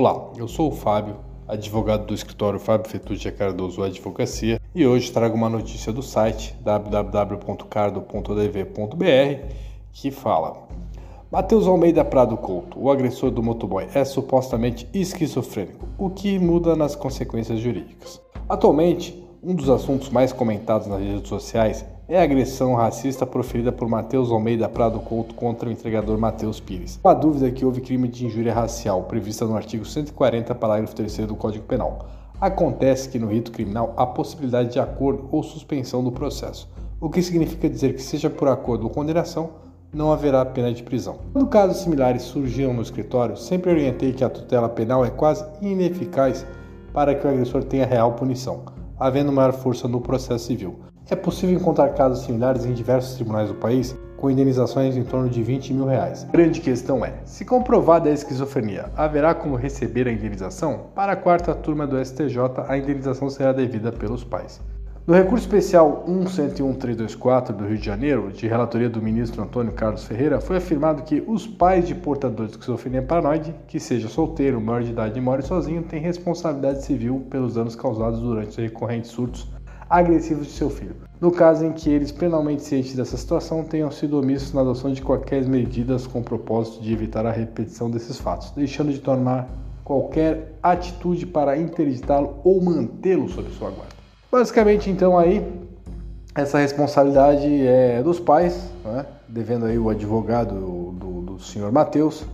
Olá, eu sou o Fábio, advogado do escritório Fábio Fetucci Cardoso Advocacia, e hoje trago uma notícia do site www.cardo.dv.br que fala: Matheus Almeida Prado Couto, o agressor do motoboy, é supostamente esquizofrênico, o que muda nas consequências jurídicas. Atualmente, um dos assuntos mais comentados nas redes sociais é a agressão racista proferida por Matheus Almeida Prado Couto contra o entregador Matheus Pires. A dúvida é que houve crime de injúria racial, prevista no artigo 140, parágrafo 3 do Código Penal. Acontece que no rito criminal há possibilidade de acordo ou suspensão do processo, o que significa dizer que, seja por acordo ou condenação, não haverá pena de prisão. Quando casos similares surgiam no escritório, sempre orientei que a tutela penal é quase ineficaz para que o agressor tenha real punição, havendo maior força no processo civil. É possível encontrar casos similares em diversos tribunais do país, com indenizações em torno de 20 mil reais. A grande questão é: se comprovada a esquizofrenia, haverá como receber a indenização? Para a quarta turma do STJ, a indenização será devida pelos pais. No recurso especial 111324 do Rio de Janeiro, de relatoria do ministro Antônio Carlos Ferreira, foi afirmado que os pais de portadores de esquizofrenia paranoide, que seja solteiro, maior de idade e more sozinho, têm responsabilidade civil pelos danos causados durante os recorrentes surtos agressivos de seu filho. No caso em que eles, penalmente cientes dessa situação, tenham sido omissos na adoção de qualquer medidas com o propósito de evitar a repetição desses fatos, deixando de tomar qualquer atitude para interditá-lo ou mantê-lo sob sua guarda. Basicamente, então, aí, essa responsabilidade é dos pais, né? devendo aí o advogado do, do senhor Matheus,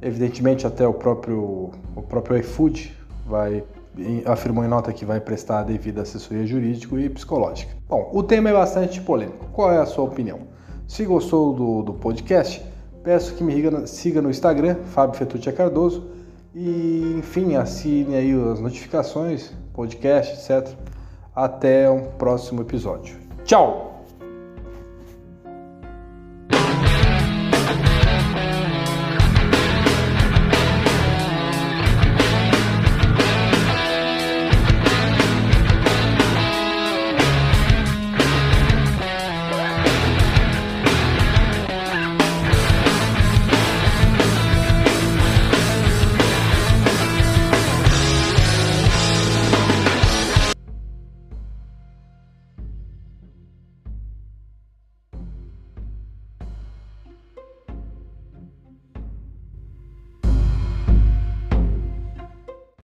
evidentemente até o próprio, o próprio iFood vai afirmou em nota que vai prestar a devida assessoria jurídica e psicológica. Bom, o tema é bastante polêmico. Qual é a sua opinião? Se gostou do, do podcast, peço que me siga no Instagram, Fábio Fetucci Cardoso, e enfim, assine aí as notificações, podcast, etc. Até um próximo episódio. Tchau!